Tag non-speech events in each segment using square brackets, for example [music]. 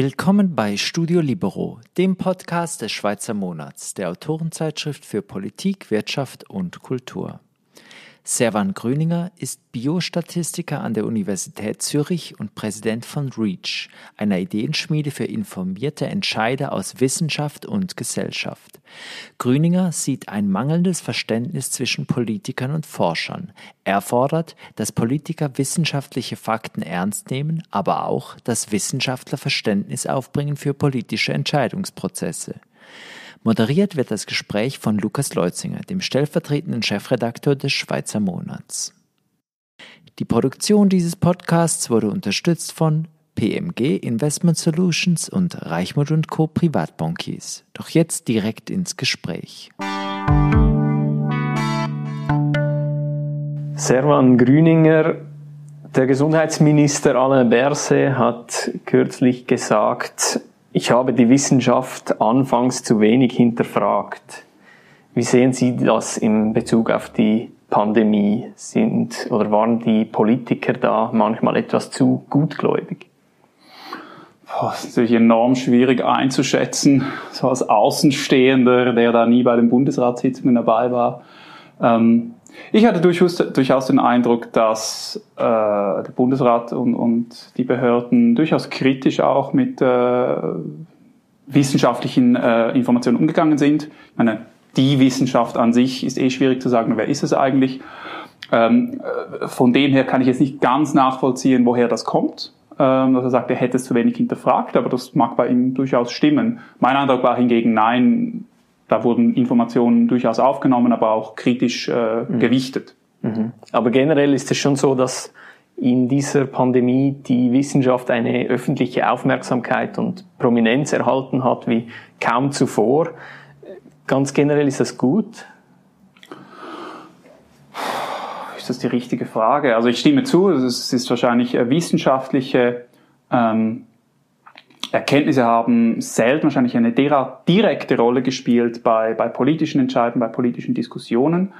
Willkommen bei Studio Libero, dem Podcast des Schweizer Monats, der Autorenzeitschrift für Politik, Wirtschaft und Kultur. Servan Grüninger ist Biostatistiker an der Universität Zürich und Präsident von REACH, einer Ideenschmiede für informierte Entscheider aus Wissenschaft und Gesellschaft. Grüninger sieht ein mangelndes Verständnis zwischen Politikern und Forschern. Er fordert, dass Politiker wissenschaftliche Fakten ernst nehmen, aber auch, dass Wissenschaftler Verständnis aufbringen für politische Entscheidungsprozesse. Moderiert wird das Gespräch von Lukas Leutzinger, dem stellvertretenden Chefredakteur des Schweizer Monats. Die Produktion dieses Podcasts wurde unterstützt von PMG Investment Solutions und Reichmut Co. Privatbankiers. Doch jetzt direkt ins Gespräch. Servan Grüninger, der Gesundheitsminister Alain Berset hat kürzlich gesagt, ich habe die Wissenschaft anfangs zu wenig hinterfragt. Wie sehen Sie das in Bezug auf die Pandemie? Sind oder waren die Politiker da manchmal etwas zu gutgläubig? Das ist natürlich enorm schwierig einzuschätzen, so als Außenstehender, der da nie bei den Bundesratssitzungen dabei war. Ähm, ich hatte durchaus, durchaus den Eindruck, dass äh, der Bundesrat und, und die Behörden durchaus kritisch auch mit äh, wissenschaftlichen äh, Informationen umgegangen sind. Ich meine, die Wissenschaft an sich ist eh schwierig zu sagen, wer ist es eigentlich. Ähm, äh, von dem her kann ich jetzt nicht ganz nachvollziehen, woher das kommt. Ähm, dass er sagt, er hätte es zu wenig hinterfragt, aber das mag bei ihm durchaus stimmen. Mein Eindruck war hingegen, nein, da wurden Informationen durchaus aufgenommen, aber auch kritisch äh, mhm. gewichtet. Mhm. Aber generell ist es schon so, dass in dieser Pandemie die Wissenschaft eine öffentliche Aufmerksamkeit und Prominenz erhalten hat wie kaum zuvor. Ganz generell ist das gut? Ist das die richtige Frage? Also ich stimme zu, es ist wahrscheinlich wissenschaftliche ähm, Erkenntnisse haben selten wahrscheinlich eine direkte Rolle gespielt bei, bei politischen Entscheidungen, bei politischen Diskussionen.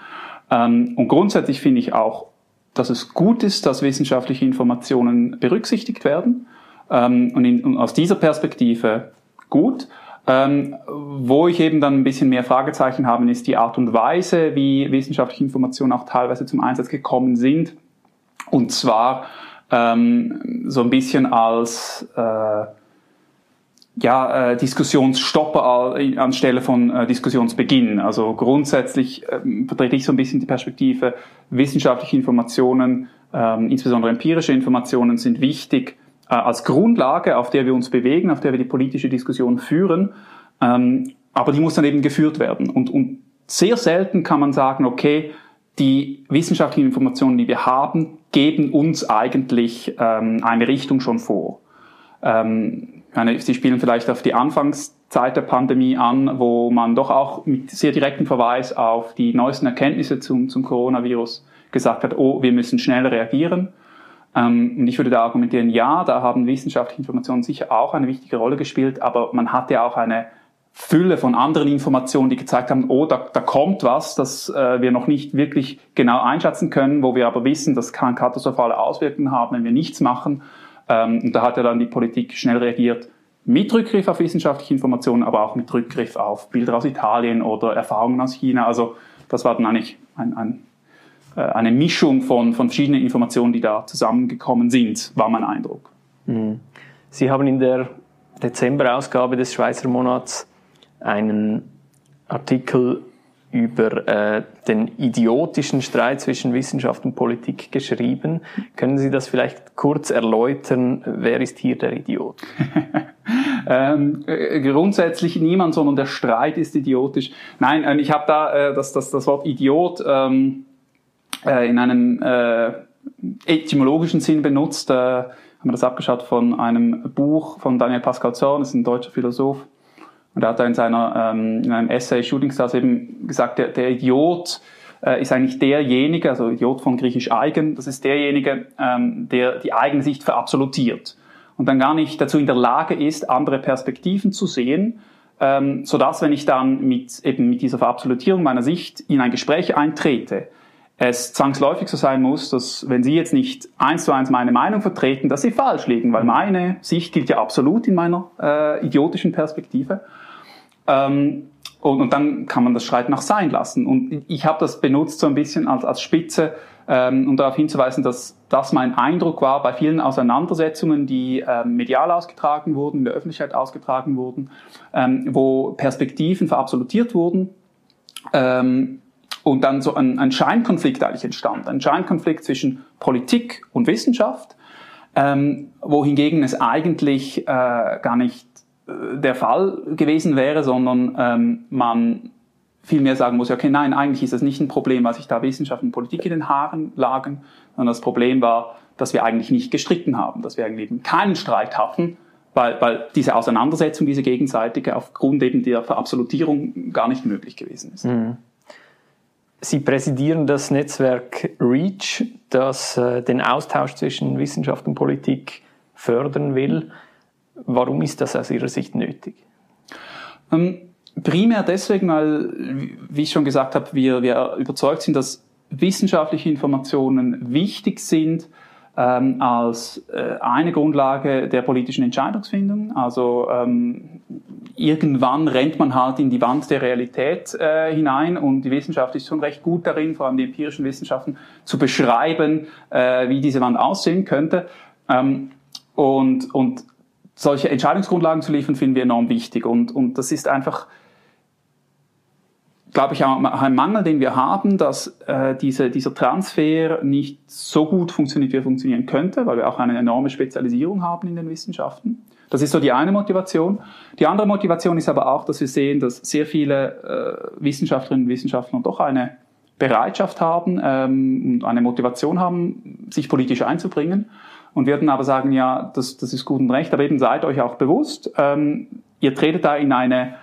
Ähm, und grundsätzlich finde ich auch, dass es gut ist, dass wissenschaftliche Informationen berücksichtigt werden. Ähm, und, in, und aus dieser Perspektive gut. Ähm, wo ich eben dann ein bisschen mehr Fragezeichen habe, ist die Art und Weise, wie wissenschaftliche Informationen auch teilweise zum Einsatz gekommen sind. Und zwar ähm, so ein bisschen als äh, ja, äh, Diskussionsstopper anstelle von äh, Diskussionsbeginn. Also grundsätzlich äh, vertrete ich so ein bisschen die Perspektive, wissenschaftliche Informationen, ähm, insbesondere empirische Informationen sind wichtig äh, als Grundlage, auf der wir uns bewegen, auf der wir die politische Diskussion führen. Ähm, aber die muss dann eben geführt werden. Und, und sehr selten kann man sagen, okay, die wissenschaftlichen Informationen, die wir haben, geben uns eigentlich ähm, eine Richtung schon vor. Ähm, meine, Sie spielen vielleicht auf die Anfangszeit der Pandemie an, wo man doch auch mit sehr direktem Verweis auf die neuesten Erkenntnisse zum, zum Coronavirus gesagt hat, oh, wir müssen schnell reagieren. Ähm, und ich würde da argumentieren, ja, da haben wissenschaftliche Informationen sicher auch eine wichtige Rolle gespielt, aber man hatte auch eine Fülle von anderen Informationen, die gezeigt haben, oh, da, da kommt was, das äh, wir noch nicht wirklich genau einschätzen können, wo wir aber wissen, das kann katastrophale Auswirkungen haben, wenn wir nichts machen. Ähm, und da hat ja dann die Politik schnell reagiert, mit Rückgriff auf wissenschaftliche Informationen, aber auch mit Rückgriff auf Bilder aus Italien oder Erfahrungen aus China. Also das war dann eigentlich ein, ein, äh, eine Mischung von, von verschiedenen Informationen, die da zusammengekommen sind, war mein Eindruck. Mhm. Sie haben in der Dezemberausgabe des Schweizer Monats einen Artikel über äh, den idiotischen Streit zwischen Wissenschaft und Politik geschrieben. Können Sie das vielleicht kurz erläutern? Wer ist hier der Idiot? [laughs] ähm, äh, grundsätzlich niemand, sondern der Streit ist idiotisch. Nein, äh, ich habe da äh, das, das, das Wort Idiot ähm, äh, in einem äh, etymologischen Sinn benutzt. Äh, haben wir das abgeschaut von einem Buch von Daniel Pascal Zorn, ist ein deutscher Philosoph und er hat da in, seiner, ähm, in einem Essay Shooting Stars eben gesagt, der, der Idiot äh, ist eigentlich derjenige, also Idiot von griechisch eigen, das ist derjenige, ähm, der die eigene Sicht verabsolutiert. Und dann gar nicht dazu in der Lage ist, andere Perspektiven zu sehen, ähm, so dass wenn ich dann mit eben mit dieser Verabsolutierung meiner Sicht in ein Gespräch eintrete, es zwangsläufig so sein muss, dass wenn Sie jetzt nicht eins zu eins meine Meinung vertreten, dass Sie falsch liegen, weil meine Sicht gilt ja absolut in meiner äh, idiotischen Perspektive. Ähm, und, und dann kann man das Streiten auch sein lassen. Und ich habe das benutzt so ein bisschen als, als Spitze, ähm, um darauf hinzuweisen, dass das mein Eindruck war bei vielen Auseinandersetzungen, die ähm, medial ausgetragen wurden, in der Öffentlichkeit ausgetragen wurden, ähm, wo Perspektiven verabsolutiert wurden. Ähm, und dann so ein, ein Scheinkonflikt eigentlich entstand. Ein Scheinkonflikt zwischen Politik und Wissenschaft, ähm, wohingegen es eigentlich äh, gar nicht äh, der Fall gewesen wäre, sondern ähm, man vielmehr sagen muss, okay, nein, eigentlich ist das nicht ein Problem, was sich da Wissenschaft und Politik in den Haaren lagen, sondern das Problem war, dass wir eigentlich nicht gestritten haben, dass wir eigentlich eben keinen Streit hatten, weil, weil diese Auseinandersetzung, diese gegenseitige, aufgrund eben der Verabsolutierung gar nicht möglich gewesen ist. Mhm. Sie präsidieren das Netzwerk REACH, das äh, den Austausch zwischen Wissenschaft und Politik fördern will. Warum ist das aus Ihrer Sicht nötig? Ähm, primär deswegen, weil, wie ich schon gesagt habe, wir, wir überzeugt sind, dass wissenschaftliche Informationen wichtig sind, ähm, als äh, eine Grundlage der politischen Entscheidungsfindung. Also ähm, irgendwann rennt man halt in die Wand der Realität äh, hinein und die Wissenschaft ist schon recht gut darin, vor allem die empirischen Wissenschaften, zu beschreiben, äh, wie diese Wand aussehen könnte. Ähm, und, und solche Entscheidungsgrundlagen zu liefern, finden wir enorm wichtig. Und, und das ist einfach glaube ich, auch ein Mangel, den wir haben, dass äh, diese, dieser Transfer nicht so gut funktioniert, wie er funktionieren könnte, weil wir auch eine enorme Spezialisierung haben in den Wissenschaften. Das ist so die eine Motivation. Die andere Motivation ist aber auch, dass wir sehen, dass sehr viele äh, Wissenschaftlerinnen und Wissenschaftler doch eine Bereitschaft haben ähm, und eine Motivation haben, sich politisch einzubringen. Und wir würden aber sagen, ja, das, das ist gut und recht, aber eben seid euch auch bewusst, ähm, ihr tretet da in eine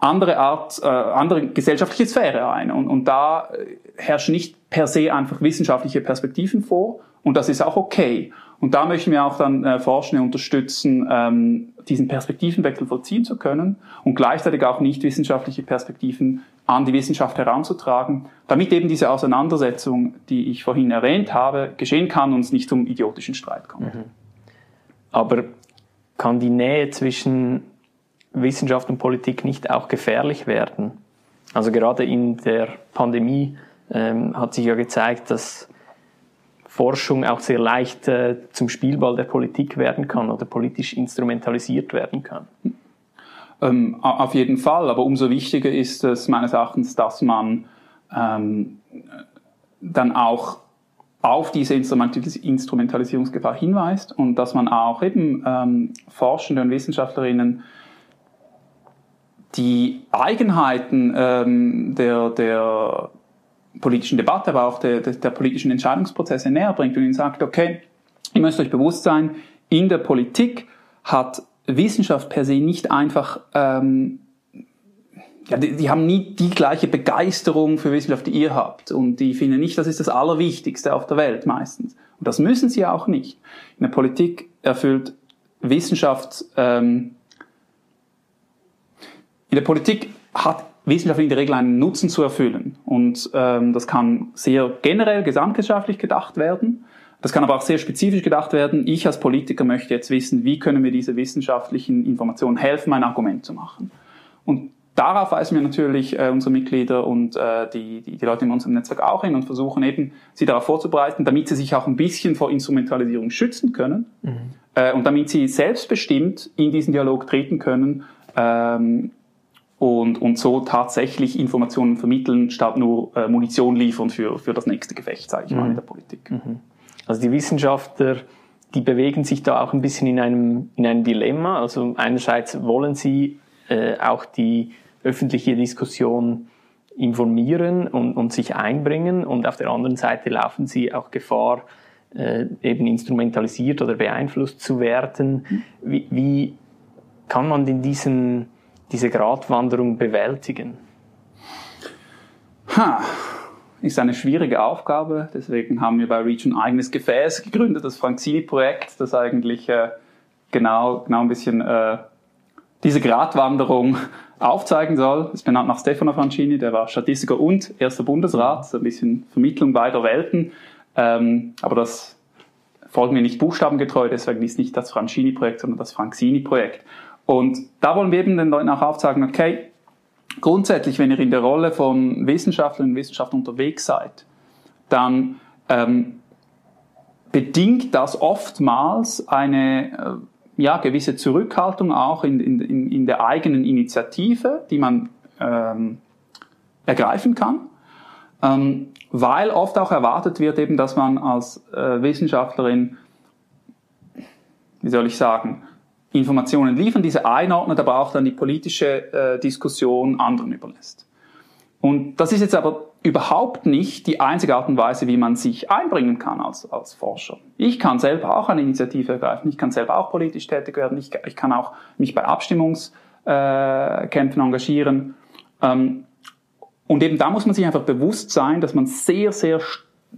andere Art, äh, andere gesellschaftliche Sphäre ein. Und, und da äh, herrschen nicht per se einfach wissenschaftliche Perspektiven vor und das ist auch okay. Und da möchten wir auch dann äh, Forschende unterstützen, ähm, diesen Perspektivenwechsel vollziehen zu können und gleichzeitig auch nicht wissenschaftliche Perspektiven an die Wissenschaft heranzutragen, damit eben diese Auseinandersetzung, die ich vorhin erwähnt habe, geschehen kann und es nicht zum idiotischen Streit kommt. Mhm. Aber kann die Nähe zwischen Wissenschaft und Politik nicht auch gefährlich werden? Also gerade in der Pandemie ähm, hat sich ja gezeigt, dass Forschung auch sehr leicht äh, zum Spielball der Politik werden kann oder politisch instrumentalisiert werden kann. Ähm, auf jeden Fall, aber umso wichtiger ist es meines Erachtens, dass man ähm, dann auch auf diese Instrumentalisierungsgefahr hinweist und dass man auch eben ähm, Forschende und Wissenschaftlerinnen die Eigenheiten ähm, der, der politischen Debatte, aber auch der, der, der politischen Entscheidungsprozesse näher bringt und ihnen sagt, okay, ihr müsst euch bewusst sein, in der Politik hat Wissenschaft per se nicht einfach, ähm, ja, die, die haben nie die gleiche Begeisterung für Wissenschaft, die ihr habt. Und die finden nicht, das ist das Allerwichtigste auf der Welt meistens. Und das müssen sie auch nicht. In der Politik erfüllt Wissenschaft ähm, in der Politik hat Wissenschaft in der Regel einen Nutzen zu erfüllen. Und ähm, das kann sehr generell, gesamtgesellschaftlich gedacht werden. Das kann aber auch sehr spezifisch gedacht werden. Ich als Politiker möchte jetzt wissen, wie können wir diese wissenschaftlichen Informationen helfen, mein Argument zu machen. Und darauf weisen wir natürlich äh, unsere Mitglieder und äh, die, die, die Leute in unserem Netzwerk auch hin und versuchen eben, sie darauf vorzubereiten, damit sie sich auch ein bisschen vor Instrumentalisierung schützen können mhm. äh, und damit sie selbstbestimmt in diesen Dialog treten können ähm, und, und so tatsächlich Informationen vermitteln, statt nur äh, Munition liefern für, für das nächste Gefecht, sage ich mal, in der Politik. Mhm. Also die Wissenschaftler, die bewegen sich da auch ein bisschen in einem, in einem Dilemma. Also einerseits wollen sie äh, auch die öffentliche Diskussion informieren und, und sich einbringen und auf der anderen Seite laufen sie auch Gefahr, äh, eben instrumentalisiert oder beeinflusst zu werden. Mhm. Wie, wie kann man in diesen diese Gratwanderung bewältigen? Ha, ist eine schwierige Aufgabe. Deswegen haben wir bei Reach ein eigenes Gefäß gegründet, das Franzini-Projekt, das eigentlich äh, genau, genau ein bisschen äh, diese Gratwanderung aufzeigen soll. Ist benannt nach Stefano Francini, der war Statistiker und erster Bundesrat, so ein bisschen Vermittlung beider Welten. Ähm, aber das folgen wir nicht buchstabengetreu, deswegen ist nicht das Francini-Projekt, sondern das Franzini-Projekt. Und da wollen wir eben den Leuten auch aufzeigen, okay, grundsätzlich, wenn ihr in der Rolle von Wissenschaftlerinnen und Wissenschaftlern unterwegs seid, dann ähm, bedingt das oftmals eine äh, ja, gewisse Zurückhaltung auch in, in, in der eigenen Initiative, die man ähm, ergreifen kann, ähm, weil oft auch erwartet wird eben, dass man als äh, Wissenschaftlerin, wie soll ich sagen, Informationen liefern, diese einordnet, aber auch dann die politische äh, Diskussion anderen überlässt. Und das ist jetzt aber überhaupt nicht die einzige Art und Weise, wie man sich einbringen kann als, als Forscher. Ich kann selber auch eine Initiative ergreifen, ich kann selber auch politisch tätig werden, ich, ich kann auch mich bei Abstimmungskämpfen äh, engagieren. Ähm, und eben da muss man sich einfach bewusst sein, dass man sehr, sehr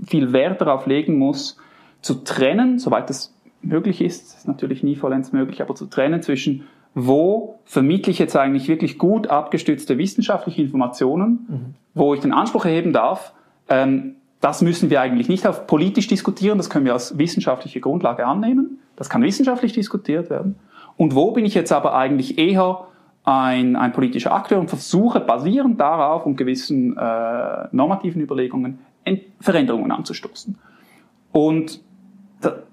viel Wert darauf legen muss, zu trennen, soweit es möglich ist, ist natürlich nie vollends möglich, aber zu trennen zwischen wo vermittle ich jetzt eigentlich wirklich gut abgestützte wissenschaftliche Informationen, mhm. wo ich den Anspruch erheben darf, ähm, das müssen wir eigentlich nicht auf politisch diskutieren, das können wir als wissenschaftliche Grundlage annehmen, das kann wissenschaftlich diskutiert werden. Und wo bin ich jetzt aber eigentlich eher ein, ein politischer Akteur und versuche basierend darauf und gewissen äh, normativen Überlegungen Veränderungen anzustoßen. Und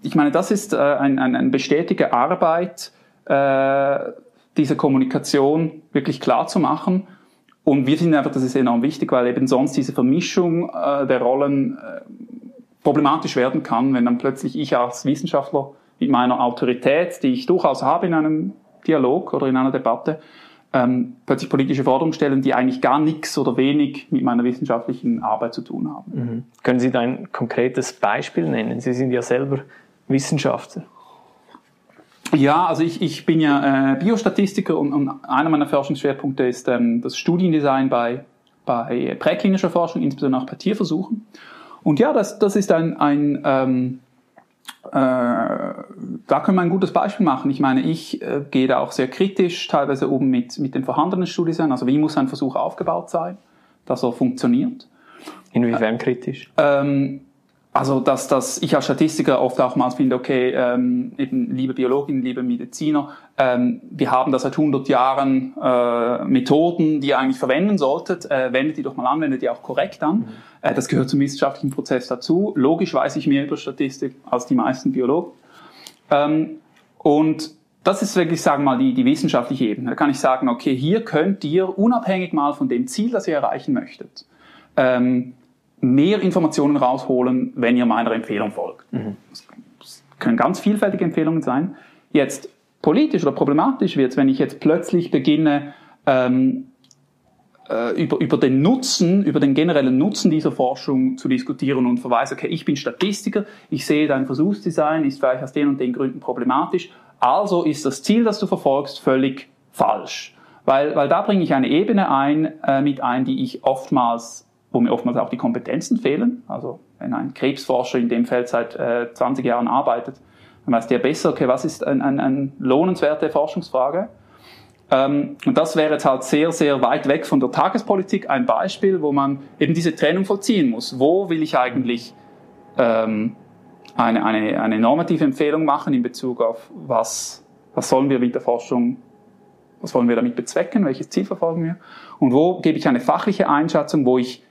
ich meine, das ist äh, ein, ein, eine bestätigte Arbeit, äh, diese Kommunikation wirklich klar zu machen. Und wir finden einfach, das ist enorm wichtig, weil eben sonst diese Vermischung äh, der Rollen äh, problematisch werden kann, wenn dann plötzlich ich als Wissenschaftler mit meiner Autorität, die ich durchaus habe in einem Dialog oder in einer Debatte, ähm, plötzlich politische Forderungen stellen, die eigentlich gar nichts oder wenig mit meiner wissenschaftlichen Arbeit zu tun haben. Mhm. Können Sie da ein konkretes Beispiel nennen? Sie sind ja selber Wissenschaftler. Ja, also ich, ich bin ja äh, Biostatistiker und, und einer meiner Forschungsschwerpunkte ist ähm, das Studiendesign bei, bei präklinischer Forschung, insbesondere auch bei Tierversuchen. Und ja, das, das ist ein, ein ähm, äh, da können wir ein gutes Beispiel machen. Ich meine, ich äh, gehe da auch sehr kritisch teilweise um mit, mit dem vorhandenen Studiendesign. Also wie muss ein Versuch aufgebaut sein, dass er funktioniert. Inwiefern kritisch? Ähm, also, dass, dass ich als Statistiker oft auch mal finde, okay, ähm, eben liebe Biologin, liebe Mediziner, ähm, wir haben da seit 100 Jahren äh, Methoden, die ihr eigentlich verwenden solltet, äh, wendet die doch mal an, wendet die auch korrekt an. Mhm. Äh, das gehört zum wissenschaftlichen Prozess dazu. Logisch weiß ich mehr über Statistik als die meisten Biologen. Ähm, und das ist wirklich, sagen wir mal, die, die wissenschaftliche Ebene. Da kann ich sagen, okay, hier könnt ihr unabhängig mal von dem Ziel, das ihr erreichen möchtet, ähm, mehr Informationen rausholen, wenn ihr meiner Empfehlung folgt. Mhm. Das können ganz vielfältige Empfehlungen sein. Jetzt politisch oder problematisch wird es, wenn ich jetzt plötzlich beginne, ähm, äh, über, über den Nutzen, über den generellen Nutzen dieser Forschung zu diskutieren und verweise, okay, ich bin Statistiker, ich sehe dein Versuchsdesign, ist vielleicht aus den und den Gründen problematisch, also ist das Ziel, das du verfolgst, völlig falsch. Weil, weil da bringe ich eine Ebene ein, äh, mit ein, die ich oftmals wo mir oftmals auch die Kompetenzen fehlen. Also wenn ein Krebsforscher in dem Feld seit äh, 20 Jahren arbeitet, dann weiß der besser, okay, was ist eine ein, ein lohnenswerte Forschungsfrage. Ähm, und das wäre jetzt halt sehr, sehr weit weg von der Tagespolitik ein Beispiel, wo man eben diese Trennung vollziehen muss. Wo will ich eigentlich ähm, eine, eine, eine normative Empfehlung machen in Bezug auf was, was sollen wir mit der Forschung was wollen wir damit bezwecken? Welches Ziel verfolgen wir? Und wo gebe ich eine fachliche Einschätzung, wo ich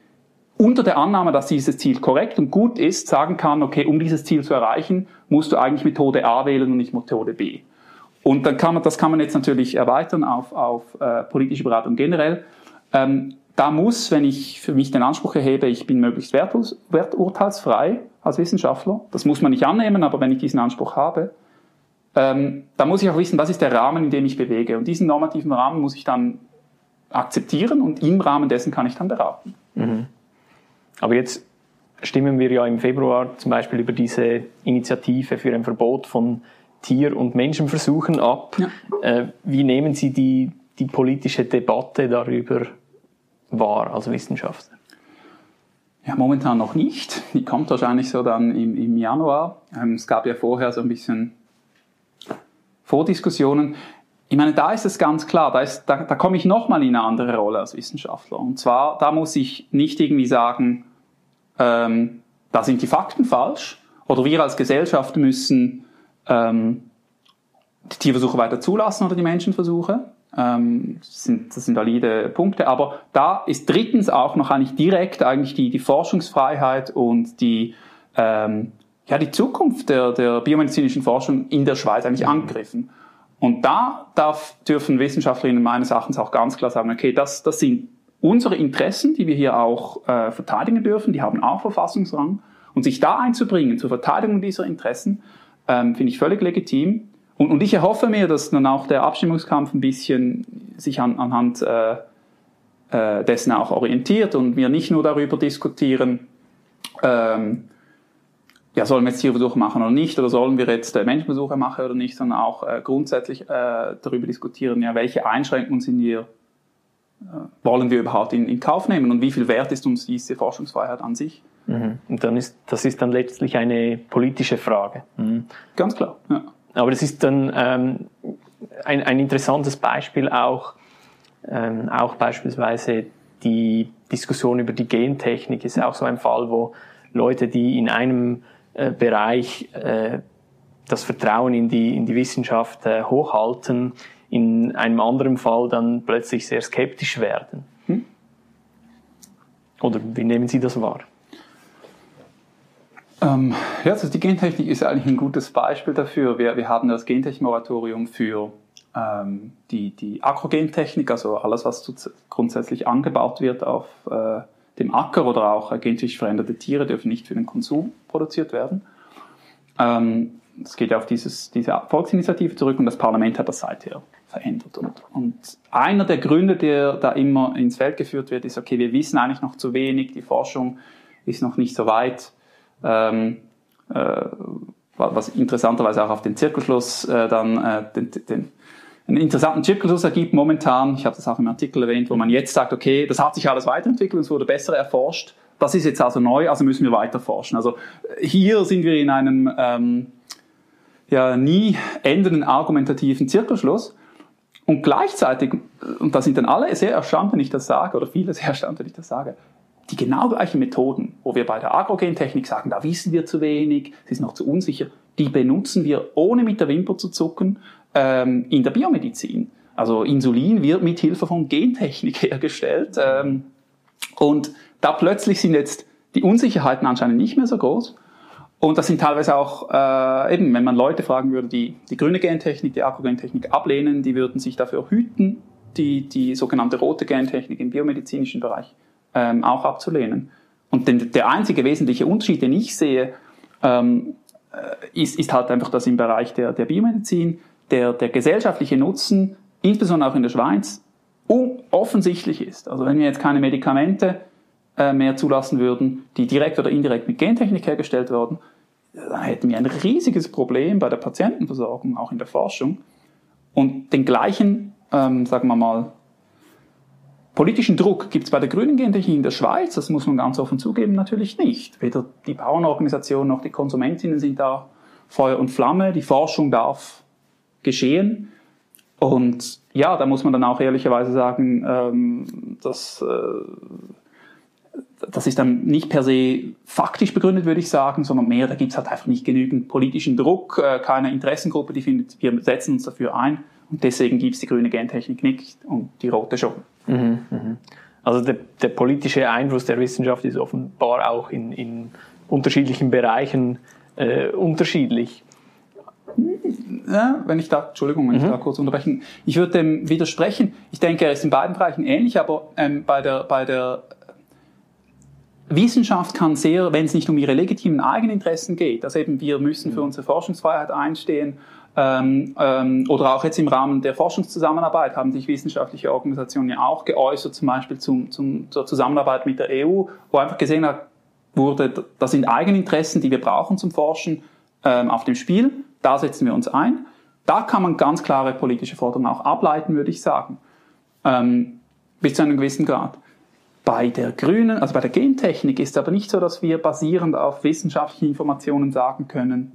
unter der Annahme, dass dieses Ziel korrekt und gut ist, sagen kann, okay, um dieses Ziel zu erreichen, musst du eigentlich Methode A wählen und nicht Methode B. Und dann kann man, das kann man jetzt natürlich erweitern auf, auf äh, politische Beratung generell. Ähm, da muss, wenn ich für mich den Anspruch erhebe, ich bin möglichst werturteilsfrei als Wissenschaftler, das muss man nicht annehmen, aber wenn ich diesen Anspruch habe, ähm, da muss ich auch wissen, was ist der Rahmen, in dem ich bewege. Und diesen normativen Rahmen muss ich dann akzeptieren und im Rahmen dessen kann ich dann beraten. Mhm. Aber jetzt stimmen wir ja im Februar zum Beispiel über diese Initiative für ein Verbot von Tier- und Menschenversuchen ab. Ja. Äh, wie nehmen Sie die, die politische Debatte darüber wahr als Wissenschaftler? Ja, momentan noch nicht. Die kommt wahrscheinlich so dann im, im Januar. Ähm, es gab ja vorher so ein bisschen Vordiskussionen. ich meine, da ist es ganz klar, da, ist, da, da komme ich nochmal in eine andere Rolle als Wissenschaftler. Und zwar, da muss ich nicht irgendwie sagen, ähm, da sind die Fakten falsch oder wir als Gesellschaft müssen ähm, die Tierversuche weiter zulassen oder die Menschenversuche. Ähm, das, sind, das sind valide Punkte. Aber da ist drittens auch noch eigentlich direkt eigentlich die, die Forschungsfreiheit und die, ähm, ja, die Zukunft der, der biomedizinischen Forschung in der Schweiz eigentlich mhm. angegriffen. Und da darf, dürfen Wissenschaftlerinnen meines Erachtens auch ganz klar sagen, okay, das, das sind unsere Interessen, die wir hier auch äh, verteidigen dürfen, die haben auch Verfassungsrang. Und sich da einzubringen zur Verteidigung dieser Interessen, ähm, finde ich völlig legitim. Und, und ich erhoffe mir, dass dann auch der Abstimmungskampf ein bisschen sich an, anhand äh, äh, dessen auch orientiert und wir nicht nur darüber diskutieren, ähm, ja, sollen wir jetzt Tierversuche machen oder nicht, oder sollen wir jetzt äh, Menschenversuche machen oder nicht, sondern auch äh, grundsätzlich äh, darüber diskutieren, ja, welche Einschränkungen sind äh, wollen wir überhaupt in, in Kauf nehmen und wie viel wert ist uns diese Forschungsfreiheit an sich. Mhm. Und dann ist, das ist dann letztlich eine politische Frage. Mhm. Ganz klar, ja. Aber das ist dann ähm, ein, ein interessantes Beispiel auch, ähm, auch beispielsweise die Diskussion über die Gentechnik ist auch so ein Fall, wo Leute, die in einem äh, Bereich äh, das Vertrauen in die, in die Wissenschaft äh, hochhalten, in einem anderen Fall dann plötzlich sehr skeptisch werden. Hm? Oder wie nehmen Sie das wahr? Ähm, ja, also die Gentechnik ist eigentlich ein gutes Beispiel dafür. Wir, wir haben das Gentechnik-Moratorium für ähm, die, die Agrogentechnik, also alles, was grundsätzlich angebaut wird auf äh, dem Acker oder auch genetisch veränderte Tiere dürfen nicht für den Konsum produziert werden. Ähm, es geht ja auf dieses, diese Volksinitiative zurück und das Parlament hat das seither verändert. Und, und einer der Gründe, der da immer ins Feld geführt wird, ist, okay, wir wissen eigentlich noch zu wenig, die Forschung ist noch nicht so weit. Ähm, äh, was interessanterweise auch auf den Zirkelschluss äh, dann äh, den, den, einen interessanten Zirkelschluss ergibt momentan. Ich habe das auch im Artikel erwähnt, wo man jetzt sagt, okay, das hat sich alles weiterentwickelt, es wurde besser erforscht. Das ist jetzt also neu, also müssen wir weiter forschen. Also hier sind wir in einem ähm, ja, nie endenden argumentativen Zirkelschluss. Und gleichzeitig, und da sind dann alle sehr erstaunt, wenn ich das sage, oder viele sehr erstaunt, wenn ich das sage, die genau gleichen Methoden, wo wir bei der Agrogentechnik sagen, da wissen wir zu wenig, es ist noch zu unsicher, die benutzen wir ohne mit der Wimper zu zucken ähm, in der Biomedizin. Also Insulin wird mit Hilfe von Gentechnik [laughs] hergestellt ähm, und da plötzlich sind jetzt die Unsicherheiten anscheinend nicht mehr so groß. Und das sind teilweise auch, äh, eben, wenn man Leute fragen würde, die die grüne Gentechnik, die Agrogentechnik ablehnen, die würden sich dafür hüten, die, die sogenannte rote Gentechnik im biomedizinischen Bereich ähm, auch abzulehnen. Und den, der einzige wesentliche Unterschied, den ich sehe, ähm, äh, ist, ist halt einfach, dass im Bereich der, der Biomedizin der, der gesellschaftliche Nutzen, insbesondere auch in der Schweiz, offensichtlich ist. Also wenn wir jetzt keine Medikamente mehr zulassen würden, die direkt oder indirekt mit Gentechnik hergestellt werden, dann hätten wir ein riesiges Problem bei der Patientenversorgung, auch in der Forschung. Und den gleichen, ähm, sagen wir mal, politischen Druck gibt es bei der grünen Gentechnik in der Schweiz, das muss man ganz offen zugeben, natürlich nicht. Weder die Bauernorganisationen noch die Konsumentinnen sind da Feuer und Flamme. Die Forschung darf geschehen. Und ja, da muss man dann auch ehrlicherweise sagen, ähm, dass äh, das ist dann nicht per se faktisch begründet, würde ich sagen, sondern mehr, da gibt es halt einfach nicht genügend politischen Druck, äh, keine Interessengruppe, die findet, wir setzen uns dafür ein und deswegen gibt es die grüne Gentechnik nicht und die rote schon. Mhm, mh. Also der, der, politische Einfluss der Wissenschaft ist offenbar auch in, in unterschiedlichen Bereichen äh, unterschiedlich ja, wenn ich da, Entschuldigung, wenn mhm. ich da kurz unterbrechen, ich würde dem widersprechen. Ich denke, er ist in beiden Bereichen ähnlich, aber ähm, bei der, bei der Wissenschaft kann sehr, wenn es nicht um ihre legitimen Eigeninteressen geht, dass eben wir müssen für mhm. unsere Forschungsfreiheit einstehen, ähm, ähm, oder auch jetzt im Rahmen der Forschungszusammenarbeit haben sich wissenschaftliche Organisationen ja auch geäußert, zum Beispiel zum, zum, zur Zusammenarbeit mit der EU, wo einfach gesehen hat, wurde, das sind Eigeninteressen, die wir brauchen zum Forschen, ähm, auf dem Spiel da setzen wir uns ein. Da kann man ganz klare politische Forderungen auch ableiten, würde ich sagen. Ähm, bis zu einem gewissen Grad. Bei der grünen, also bei der Gentechnik ist es aber nicht so, dass wir basierend auf wissenschaftlichen Informationen sagen können,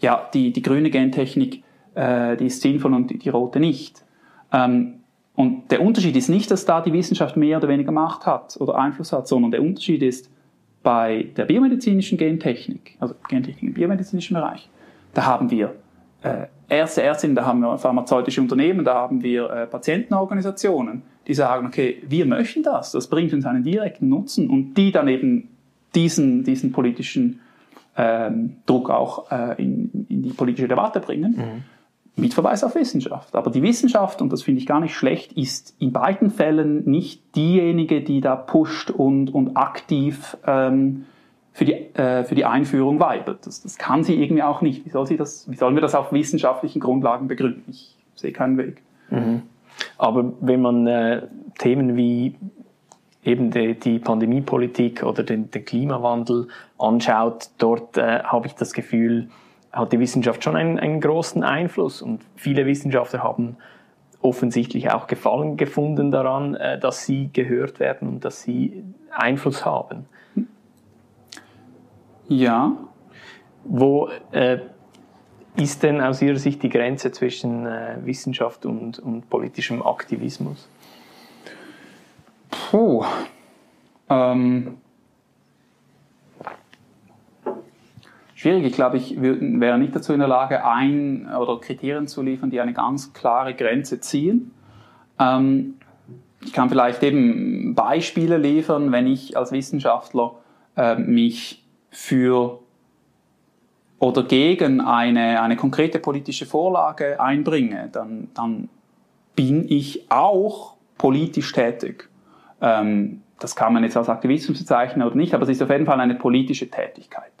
ja, die, die grüne Gentechnik äh, die ist sinnvoll und die, die rote nicht. Ähm, und der Unterschied ist nicht, dass da die Wissenschaft mehr oder weniger Macht hat oder Einfluss hat, sondern der Unterschied ist bei der biomedizinischen Gentechnik, also Gentechnik im biomedizinischen Bereich, da haben wir äh, Ärzte, Ärztinnen, da haben wir pharmazeutische Unternehmen, da haben wir äh, Patientenorganisationen, die sagen, okay, wir möchten das, das bringt uns einen direkten Nutzen und die dann eben diesen, diesen politischen ähm, Druck auch äh, in, in die politische Debatte bringen. Mhm mit Verweis auf Wissenschaft. Aber die Wissenschaft, und das finde ich gar nicht schlecht, ist in beiden Fällen nicht diejenige, die da pusht und, und aktiv ähm, für, die, äh, für die Einführung weibelt. Das, das kann sie irgendwie auch nicht. Wie, soll sie das, wie sollen wir das auf wissenschaftlichen Grundlagen begründen? Ich sehe keinen Weg. Mhm. Aber wenn man äh, Themen wie eben die, die Pandemiepolitik oder den, den, Klimawandel anschaut, dort äh, habe ich das Gefühl, hat die Wissenschaft schon einen, einen großen Einfluss und viele Wissenschaftler haben offensichtlich auch Gefallen gefunden daran, äh, dass sie gehört werden und dass sie Einfluss haben. Ja. Wo äh, ist denn aus Ihrer Sicht die Grenze zwischen äh, Wissenschaft und, und politischem Aktivismus? Puh. Ähm, schwierig. Ich glaube, ich wäre nicht dazu in der Lage, ein oder Kriterien zu liefern, die eine ganz klare Grenze ziehen. Ähm, ich kann vielleicht eben Beispiele liefern, wenn ich als Wissenschaftler äh, mich für oder gegen eine, eine konkrete politische Vorlage einbringe, dann, dann bin ich auch politisch tätig. Ähm, das kann man jetzt als Aktivismus bezeichnen oder nicht, aber es ist auf jeden Fall eine politische Tätigkeit.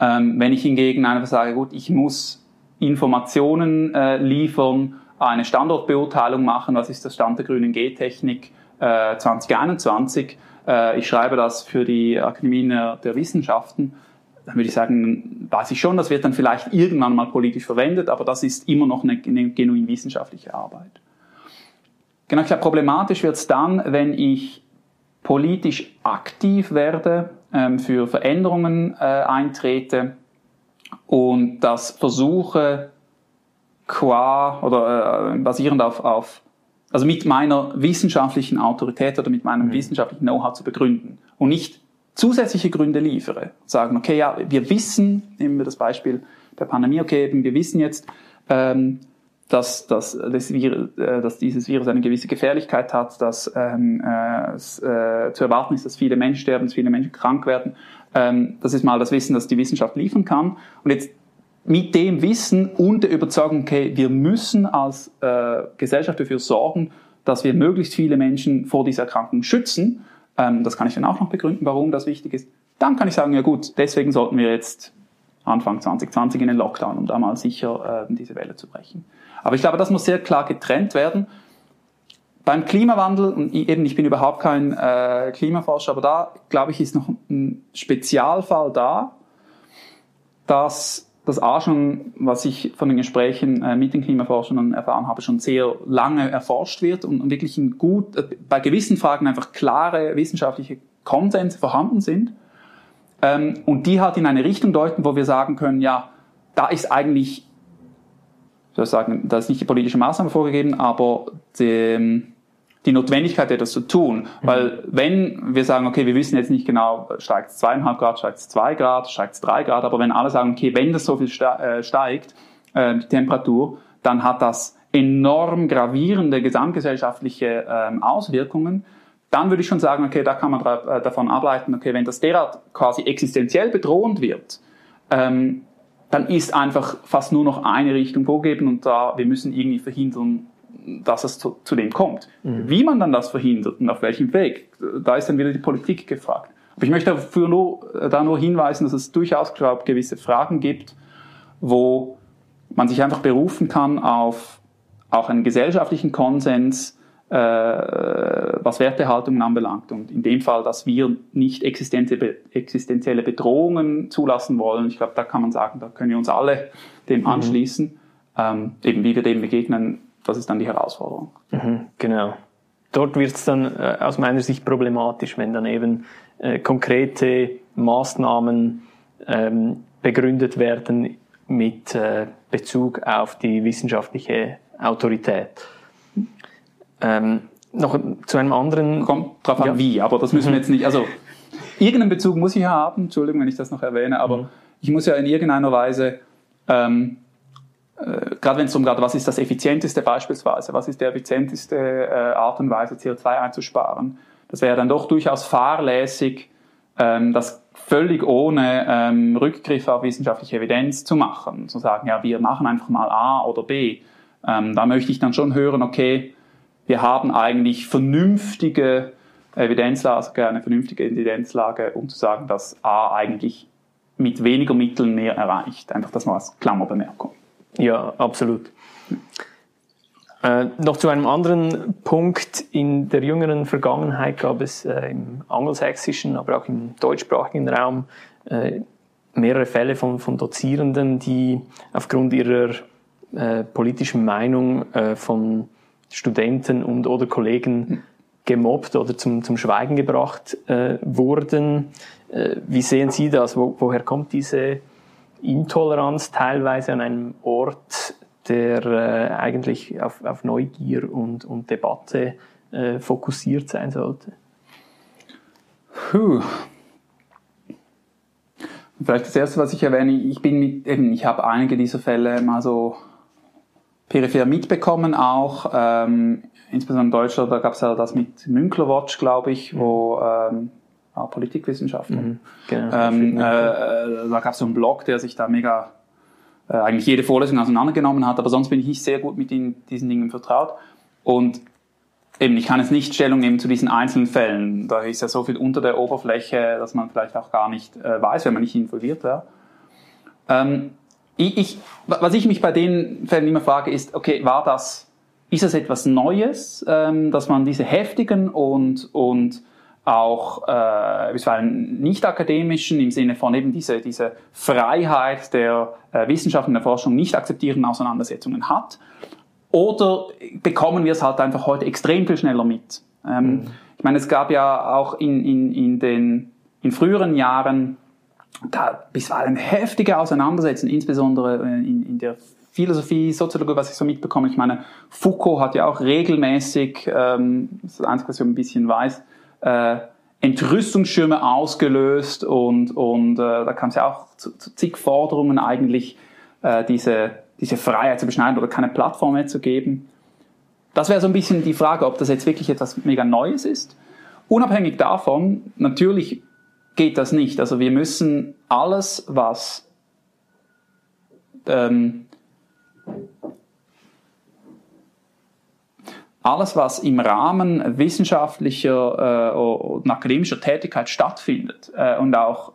Ähm, wenn ich hingegen einfach sage, gut, ich muss Informationen äh, liefern, eine Standortbeurteilung machen, was ist der Stand der grünen G-Technik äh, 2021, äh, ich schreibe das für die Akademie der Wissenschaften, dann würde ich sagen, weiß ich schon, das wird dann vielleicht irgendwann mal politisch verwendet, aber das ist immer noch eine, eine genuin wissenschaftliche Arbeit. Genau, ich glaube, problematisch wird es dann, wenn ich politisch aktiv werde, ähm, für Veränderungen äh, eintrete und das versuche qua oder äh, basierend auf, auf also mit meiner wissenschaftlichen Autorität oder mit meinem mhm. wissenschaftlichen Know-how zu begründen und nicht zusätzliche Gründe liefere. Sagen, okay, ja, wir wissen, nehmen wir das Beispiel der Pandemie, okay, wir wissen jetzt, ähm, dass, dass, das Virus, äh, dass dieses Virus eine gewisse Gefährlichkeit hat, dass ähm, äh, es, äh, zu erwarten ist, dass viele Menschen sterben, dass viele Menschen krank werden. Ähm, das ist mal das Wissen, das die Wissenschaft liefern kann. Und jetzt mit dem Wissen und der Überzeugung, okay, wir müssen als äh, Gesellschaft dafür sorgen, dass wir möglichst viele Menschen vor dieser Erkrankung schützen. Ähm, das kann ich dann auch noch begründen, warum das wichtig ist. Dann kann ich sagen, ja gut, deswegen sollten wir jetzt Anfang 2020 in den Lockdown, um da mal sicher äh, diese Welle zu brechen. Aber ich glaube, das muss sehr klar getrennt werden. Beim Klimawandel, und eben ich bin überhaupt kein äh, Klimaforscher, aber da glaube ich ist noch ein Spezialfall da, dass das A schon, was ich von den Gesprächen äh, mit den Klimaforschern erfahren habe, schon sehr lange erforscht wird und, wirklich ein gut, äh, bei gewissen Fragen einfach klare wissenschaftliche Konsens vorhanden sind. Ähm, und die halt in eine Richtung deuten, wo wir sagen können, ja, da ist eigentlich soll ich sagen, da ist nicht die politische Maßnahme vorgegeben, aber die, die Notwendigkeit, etwas zu tun. Mhm. Weil wenn wir sagen, okay, wir wissen jetzt nicht genau, steigt es zweieinhalb Grad, steigt es zwei Grad, steigt es drei Grad, aber wenn alle sagen, okay, wenn das so viel äh, steigt, äh, die Temperatur, dann hat das enorm gravierende gesamtgesellschaftliche ähm, Auswirkungen, dann würde ich schon sagen, okay, da kann man äh, davon ableiten, okay, wenn das derart quasi existenziell bedrohend wird, ähm, dann ist einfach fast nur noch eine Richtung vorgeben und da, wir müssen irgendwie verhindern, dass es zu, zu dem kommt. Mhm. Wie man dann das verhindert und auf welchem Weg, da ist dann wieder die Politik gefragt. Aber ich möchte dafür nur, äh, da nur hinweisen, dass es durchaus glaub, gewisse Fragen gibt, wo man sich einfach berufen kann auf auch einen gesellschaftlichen Konsens, äh, was Wertehaltungen anbelangt. Und in dem Fall, dass wir nicht existenzielle Bedrohungen zulassen wollen, ich glaube, da kann man sagen, da können wir uns alle dem mhm. anschließen. Mhm. Ähm, eben wie wir dem begegnen, das ist dann die Herausforderung. Mhm, genau. Dort wird es dann äh, aus meiner Sicht problematisch, wenn dann eben äh, konkrete Maßnahmen ähm, begründet werden mit äh, Bezug auf die wissenschaftliche Autorität. Ähm, noch zu einem anderen. Kommt drauf an, ja. wie, aber das müssen wir mhm. jetzt nicht. Also, irgendeinen Bezug muss ich ja haben, Entschuldigung, wenn ich das noch erwähne, aber mhm. ich muss ja in irgendeiner Weise, ähm, äh, gerade wenn es darum geht, was ist das effizienteste beispielsweise, was ist die effizienteste äh, Art und Weise, CO2 einzusparen, das wäre dann doch durchaus fahrlässig, ähm, das völlig ohne ähm, Rückgriff auf wissenschaftliche Evidenz zu machen. Zu sagen, ja, wir machen einfach mal A oder B. Ähm, da möchte ich dann schon hören, okay, wir haben eigentlich vernünftige Evidenzlage, eine vernünftige Evidenzlage, um zu sagen, dass A eigentlich mit weniger Mitteln mehr erreicht. Einfach das mal als Klammerbemerkung. Ja, absolut. Äh, noch zu einem anderen Punkt. In der jüngeren Vergangenheit gab es äh, im angelsächsischen, aber auch im deutschsprachigen Raum äh, mehrere Fälle von, von Dozierenden, die aufgrund ihrer äh, politischen Meinung äh, von Studenten und oder Kollegen gemobbt oder zum, zum Schweigen gebracht äh, wurden. Wie sehen Sie das? Wo, woher kommt diese Intoleranz teilweise an einem Ort, der äh, eigentlich auf, auf Neugier und, und Debatte äh, fokussiert sein sollte? Puh. Vielleicht das erste, was ich erwähne, ich bin mit, eben, ich habe einige dieser Fälle mal so peripher mitbekommen auch. Ähm, insbesondere in Deutschland, da gab es ja das mit Münklerwatch, glaube ich, wo ähm, auch Politikwissenschaftler. Mhm, genau, ähm, äh, da gab es so einen Blog, der sich da mega äh, eigentlich jede Vorlesung auseinandergenommen hat, aber sonst bin ich nicht sehr gut mit ihn, diesen Dingen vertraut. Und eben, ich kann jetzt nicht Stellung nehmen zu diesen einzelnen Fällen. Da ist ja so viel unter der Oberfläche, dass man vielleicht auch gar nicht äh, weiß, wenn man nicht involviert wäre. Ähm, ich, ich, was ich mich bei den Fällen immer frage, ist, okay, war das, ist das etwas Neues, ähm, dass man diese heftigen und, und auch äh, bisweilen nicht akademischen im Sinne von eben diese, diese Freiheit der äh, Wissenschaft und der Forschung nicht akzeptierenden Auseinandersetzungen hat? Oder bekommen wir es halt einfach heute extrem viel schneller mit? Ähm, mhm. Ich meine, es gab ja auch in, in, in den in früheren Jahren da bisweilen heftige Auseinandersetzungen, insbesondere äh, in, in der Philosophie, Soziologie, was ich so mitbekomme. Ich meine, Foucault hat ja auch regelmäßig, ähm, das ist das Einzige, was ich ein bisschen weiß, äh, Entrüstungsschirme ausgelöst und, und äh, da kam es ja auch zu, zu zig Forderungen eigentlich, äh, diese, diese Freiheit zu beschneiden oder keine Plattform mehr zu geben. Das wäre so ein bisschen die Frage, ob das jetzt wirklich etwas mega Neues ist. Unabhängig davon, natürlich geht das nicht. Also wir müssen alles, was ähm, alles, was im Rahmen wissenschaftlicher äh, und akademischer Tätigkeit stattfindet äh, und auch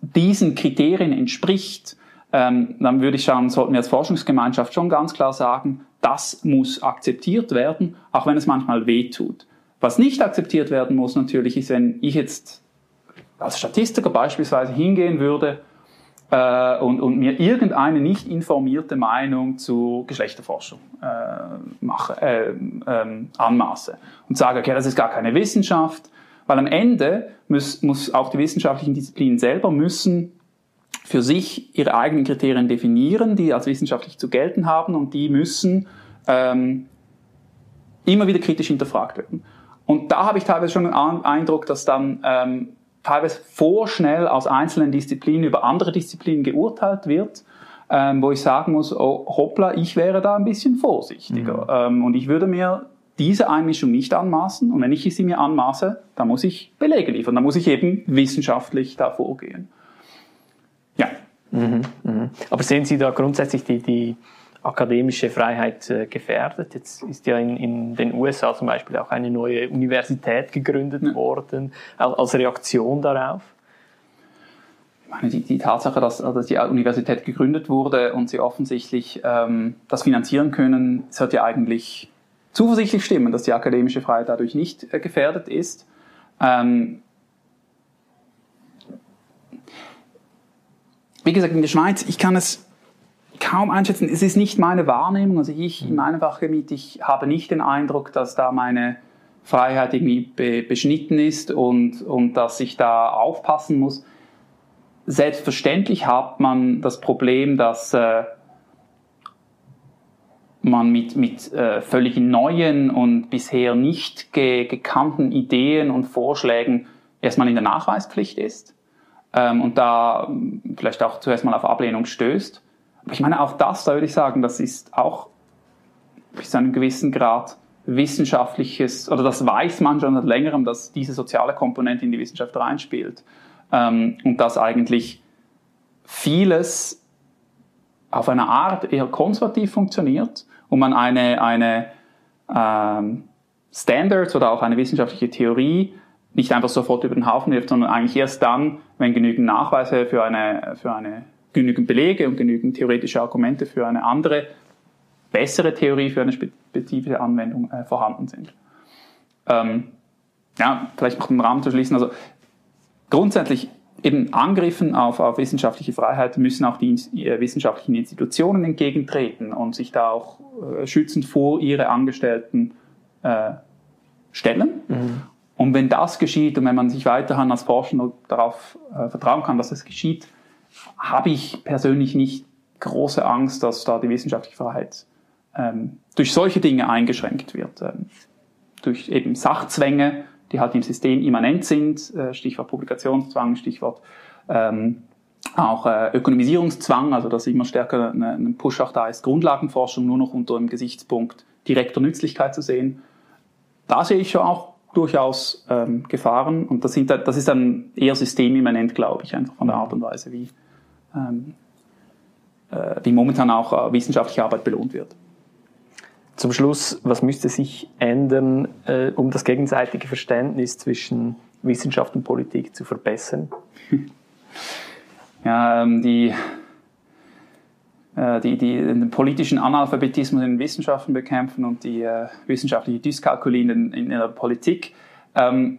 diesen Kriterien entspricht, ähm, dann würde ich sagen, sollten wir als Forschungsgemeinschaft schon ganz klar sagen, das muss akzeptiert werden, auch wenn es manchmal weh tut. Was nicht akzeptiert werden muss natürlich ist, wenn ich jetzt als Statistiker beispielsweise hingehen würde äh, und, und mir irgendeine nicht informierte Meinung zu Geschlechterforschung äh, mache, äh, ähm, anmaße und sage, okay, das ist gar keine Wissenschaft, weil am Ende muss, muss auch die wissenschaftlichen Disziplinen selber müssen für sich ihre eigenen Kriterien definieren, die als wissenschaftlich zu gelten haben und die müssen ähm, immer wieder kritisch hinterfragt werden. Und da habe ich teilweise schon den Eindruck, dass dann ähm, teilweise vorschnell aus einzelnen Disziplinen über andere Disziplinen geurteilt wird, ähm, wo ich sagen muss, oh, hoppla, ich wäre da ein bisschen vorsichtiger. Mhm. Ähm, und ich würde mir diese Einmischung nicht anmaßen. Und wenn ich sie mir anmaße, dann muss ich Belege liefern. Dann muss ich eben wissenschaftlich da vorgehen. Ja. Mhm, mh. Aber sehen Sie da grundsätzlich die, die akademische Freiheit äh, gefährdet. Jetzt ist ja in, in den USA zum Beispiel auch eine neue Universität gegründet ja. worden, als Reaktion darauf. Ich meine, die, die Tatsache, dass, dass die Universität gegründet wurde und sie offensichtlich ähm, das finanzieren können, sollte ja eigentlich zuversichtlich stimmen, dass die akademische Freiheit dadurch nicht äh, gefährdet ist. Ähm, wie gesagt, in der Schweiz, ich kann es kaum einschätzen. Es ist nicht meine Wahrnehmung. Also ich in meinem Fachgebiet, ich habe nicht den Eindruck, dass da meine Freiheit irgendwie be beschnitten ist und, und dass ich da aufpassen muss. selbstverständlich hat man das Problem, dass äh, man mit, mit äh, völlig neuen und bisher nicht ge gekannten Ideen und Vorschlägen erstmal in der Nachweispflicht ist ähm, und da ähm, vielleicht auch zuerst mal auf Ablehnung stößt. Aber ich meine, auch das, da würde ich sagen, das ist auch bis zu einem gewissen Grad wissenschaftliches, oder das weiß man schon seit längerem, dass diese soziale Komponente in die Wissenschaft reinspielt. Ähm, und dass eigentlich vieles auf eine Art eher konservativ funktioniert und man eine, eine ähm, Standards oder auch eine wissenschaftliche Theorie nicht einfach sofort über den Haufen wirft, sondern eigentlich erst dann, wenn genügend Nachweise für eine, für eine genügend Belege und genügend theoretische Argumente für eine andere, bessere Theorie für eine spezifische Anwendung äh, vorhanden sind. Ähm, ja, vielleicht noch den Rahmen zu schließen. Also grundsätzlich eben Angriffen auf, auf wissenschaftliche Freiheit müssen auch die äh, wissenschaftlichen Institutionen entgegentreten und sich da auch äh, schützend vor ihre Angestellten äh, stellen. Mhm. Und wenn das geschieht und wenn man sich weiterhin als Forscher darauf äh, vertrauen kann, dass es geschieht, habe ich persönlich nicht große Angst, dass da die wissenschaftliche Freiheit ähm, durch solche Dinge eingeschränkt wird. Ähm, durch eben Sachzwänge, die halt im System immanent sind, äh, Stichwort Publikationszwang, Stichwort ähm, auch äh, Ökonomisierungszwang, also dass immer stärker ein Push auch da ist, Grundlagenforschung nur noch unter dem Gesichtspunkt direkter Nützlichkeit zu sehen. Da sehe ich schon auch durchaus ähm, Gefahren und das, sind, das ist dann eher systemimmanent, glaube ich, einfach von der Art und Weise, wie, wie momentan auch äh, wissenschaftliche Arbeit belohnt wird. Zum Schluss, was müsste sich ändern, äh, um das gegenseitige Verständnis zwischen Wissenschaft und Politik zu verbessern? [laughs] Ja, ähm, die, äh, die, die den politischen Analphabetismus in den Wissenschaften bekämpfen und die äh, wissenschaftliche Dyskalkulie in, in, der Politik. Ähm,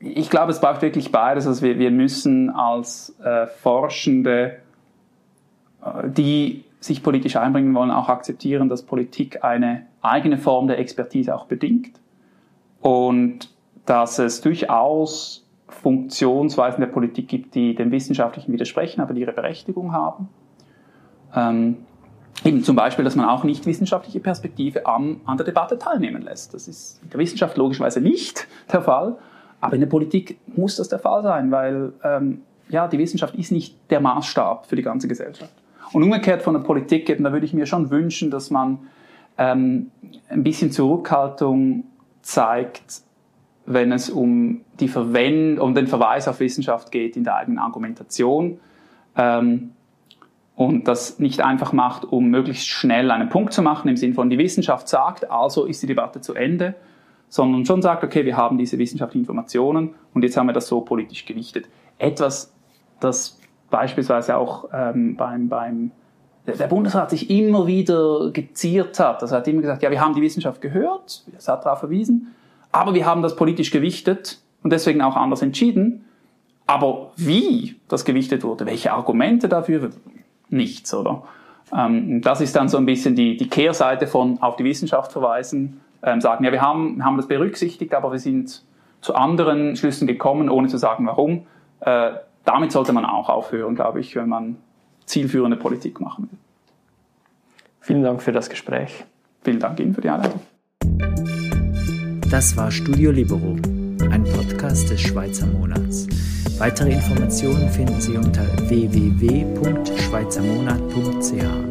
ich glaube, es braucht wirklich beides. Also wir, wir müssen als äh, Forschende, äh, die sich politisch einbringen wollen, auch akzeptieren, dass Politik eine eigene Form der Expertise auch bedingt und dass es durchaus Funktionsweisen der Politik gibt, die dem Wissenschaftlichen widersprechen, aber die ihre Berechtigung haben. Ähm, eben zum Beispiel, dass man auch nicht wissenschaftliche Perspektive an, an der Debatte teilnehmen lässt. Das ist in der Wissenschaft logischerweise nicht der Fall, aber in der Politik muss das der Fall sein, weil ähm, ja, die Wissenschaft ist nicht der Maßstab für die ganze Gesellschaft. Und umgekehrt von der Politik, eben, da würde ich mir schon wünschen, dass man ähm, ein bisschen Zurückhaltung zeigt, wenn es um die Verwend um den Verweis auf Wissenschaft geht in der eigenen Argumentation. Ähm, und das nicht einfach macht, um möglichst schnell einen Punkt zu machen, im Sinne von die Wissenschaft sagt, also ist die Debatte zu Ende, sondern schon sagt, okay, wir haben diese wissenschaftlichen Informationen und jetzt haben wir das so politisch gewichtet. Etwas, das beispielsweise auch ähm, beim, beim der Bundesrat sich immer wieder geziert hat. Also er hat immer gesagt, ja, wir haben die Wissenschaft gehört, es hat darauf verwiesen, aber wir haben das politisch gewichtet und deswegen auch anders entschieden. Aber wie das gewichtet wurde, welche Argumente dafür, nichts, oder? Ähm, das ist dann so ein bisschen die, die Kehrseite von auf die Wissenschaft verweisen, ähm, sagen, ja, wir haben, haben das berücksichtigt, aber wir sind zu anderen Schlüssen gekommen, ohne zu sagen, warum. Äh, damit sollte man auch aufhören, glaube ich, wenn man zielführende Politik machen will. Vielen Dank für das Gespräch. Vielen Dank Ihnen für die Einladung. Das war Studio Libero, ein Podcast des Schweizer Monats. Weitere Informationen finden Sie unter www.schweizermonat.ch.